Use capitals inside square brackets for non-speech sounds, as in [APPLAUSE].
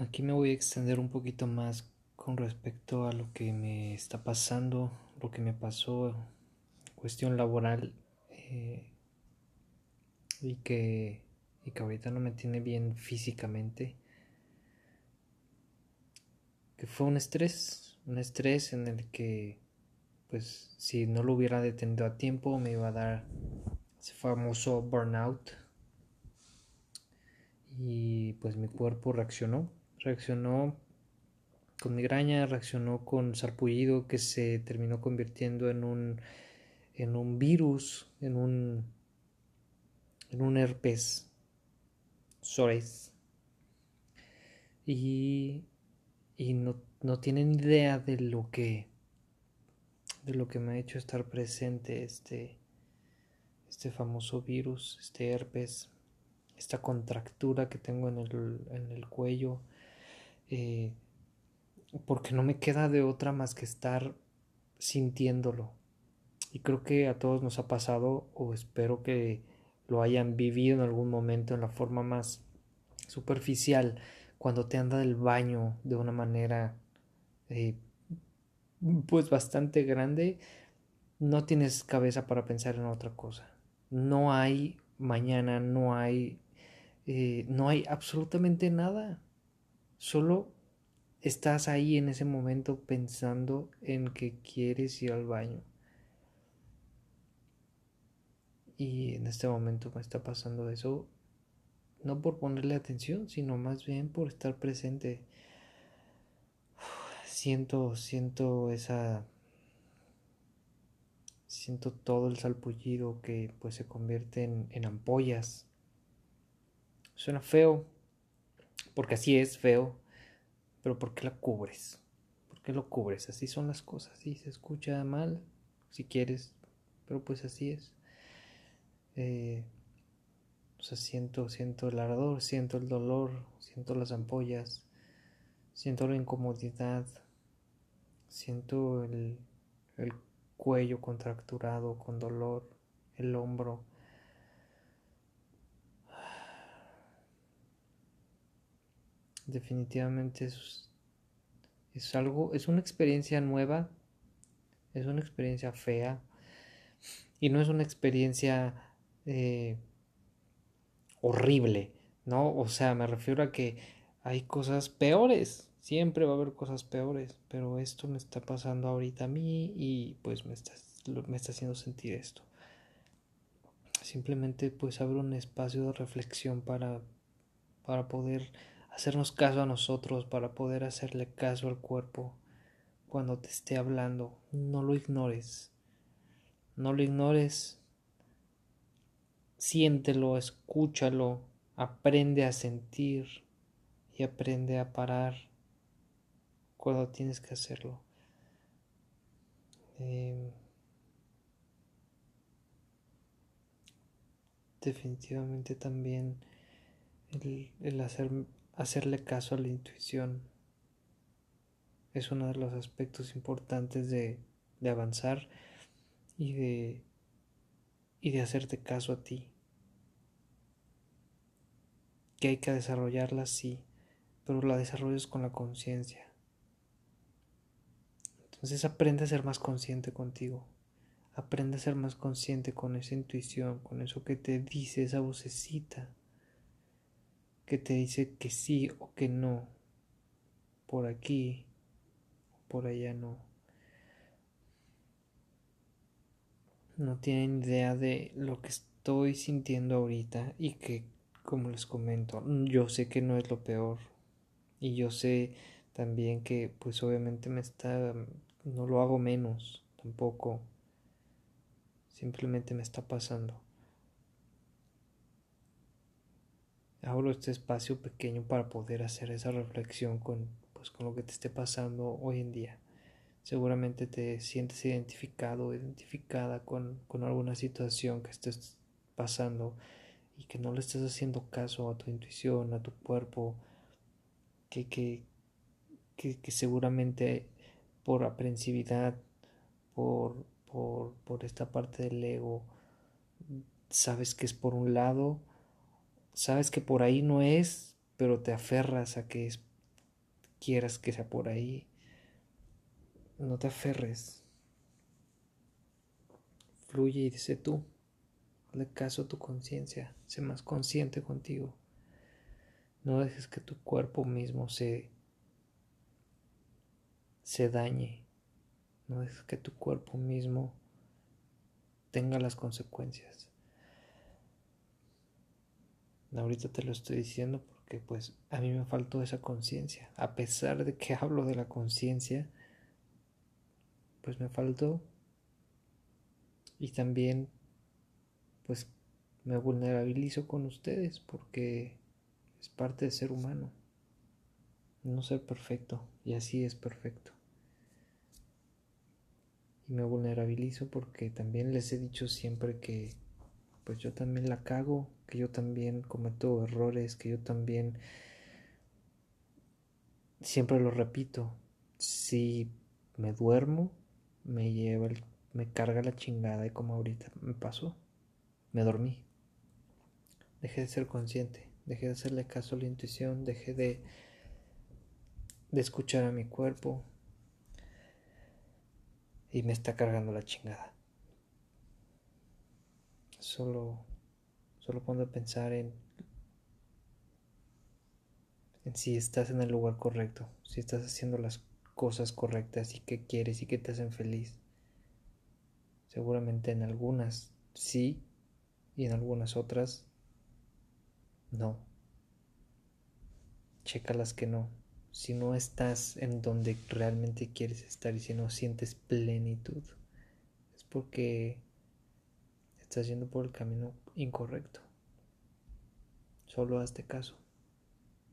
aquí me voy a extender un poquito más con respecto a lo que me está pasando, lo que me pasó, cuestión laboral eh, y que y que ahorita no me tiene bien físicamente. Que fue un estrés, un estrés en el que, pues, si no lo hubiera detenido a tiempo, me iba a dar ese famoso burnout. Y pues mi cuerpo reaccionó, reaccionó con migraña, reaccionó con sarpullido que se terminó convirtiendo en un, en un virus, en un, en un herpes Sores. Y, y no, no tienen idea de lo que de lo que me ha hecho estar presente este este famoso virus, este herpes, esta contractura que tengo en el, en el cuello, eh, porque no me queda de otra más que estar sintiéndolo. Y creo que a todos nos ha pasado, o espero que lo hayan vivido en algún momento en la forma más superficial, cuando te anda del baño de una manera eh, pues bastante grande, no tienes cabeza para pensar en otra cosa. No hay mañana, no hay, eh, no hay absolutamente nada. Solo estás ahí en ese momento pensando en que quieres ir al baño. Y en este momento me está pasando eso, no por ponerle atención, sino más bien por estar presente. Siento, siento esa... Siento todo el salpullido que pues se convierte en, en ampollas. Suena feo, porque así es feo, pero ¿por qué la cubres? ¿Por qué lo cubres? Así son las cosas, sí, se escucha mal, si quieres, pero pues así es. Eh, o sea, siento, siento el ardor, siento el dolor, siento las ampollas, siento la incomodidad, siento el, el cuello contracturado con dolor, el hombro. Definitivamente es, es algo, es una experiencia nueva, es una experiencia fea y no es una experiencia eh, horrible, ¿no? O sea, me refiero a que hay cosas peores, siempre va a haber cosas peores, pero esto me está pasando ahorita a mí y pues me está, me está haciendo sentir esto. Simplemente pues abre un espacio de reflexión para, para poder hacernos caso a nosotros, para poder hacerle caso al cuerpo cuando te esté hablando. No lo ignores. No lo ignores siéntelo, escúchalo, aprende a sentir y aprende a parar cuando tienes que hacerlo. Em, definitivamente también el, hacer, hacerle caso a la intuición es uno de los aspectos importantes de, de avanzar y de y de hacerte caso a ti. Que hay que desarrollarla, sí, pero la desarrollas con la conciencia. Entonces aprende a ser más consciente contigo. Aprende a ser más consciente con esa intuición, con eso que te dice esa vocecita, que te dice que sí o que no, por aquí, por allá no. no tienen idea de lo que estoy sintiendo ahorita y que, como les comento, yo sé que no es lo peor y yo sé también que pues obviamente me está, no lo hago menos tampoco, simplemente me está pasando. Abro este espacio pequeño para poder hacer esa reflexión con, pues, con lo que te esté pasando hoy en día. Seguramente te sientes identificado identificada con, alguna situación que estés pasando y que no le estés haciendo caso a tu intuición, a tu cuerpo, que, que, que, seguramente por aprensividad, por, por, por esta parte del ego, sabes que es por un lado, sabes que por ahí no es, pero te aferras a que quieras que sea por ahí. No te aferres. Fluye y sé tú. Hazle caso a tu conciencia. Sé más consciente contigo. No dejes que tu cuerpo mismo se, se dañe. No dejes que tu cuerpo mismo tenga las consecuencias. Ahorita te lo estoy diciendo porque pues a mí me faltó esa conciencia. A pesar de que [LAUGHS] hablo de la conciencia, pues me faltó. Y también pues me vulnerabilizo con ustedes porque es parte de ser humano. No ser perfecto. Y así es perfecto. Y me vulnerabilizo porque también les he dicho siempre que pues yo también la cago, que yo también cometo errores, que yo también siempre lo repito. Si me duermo, me lleva me carga la chingada y como ahorita me pasó, me dormí. Dejé de ser consciente dejé de hacerle caso a la intuición, dejé de, de escuchar a mi cuerpo y me está cargando la chingada. Solo, solo pongo a pensar en, en si estás en el lugar correcto, si estás haciendo las cosas correctas y que quieres y que te hacen feliz. Seguramente en algunas sí y en algunas otras no. Checa las que no. Si no estás en donde realmente quieres estar y si no sientes plenitud, es porque estás yendo por el camino incorrecto. Solo hazte caso.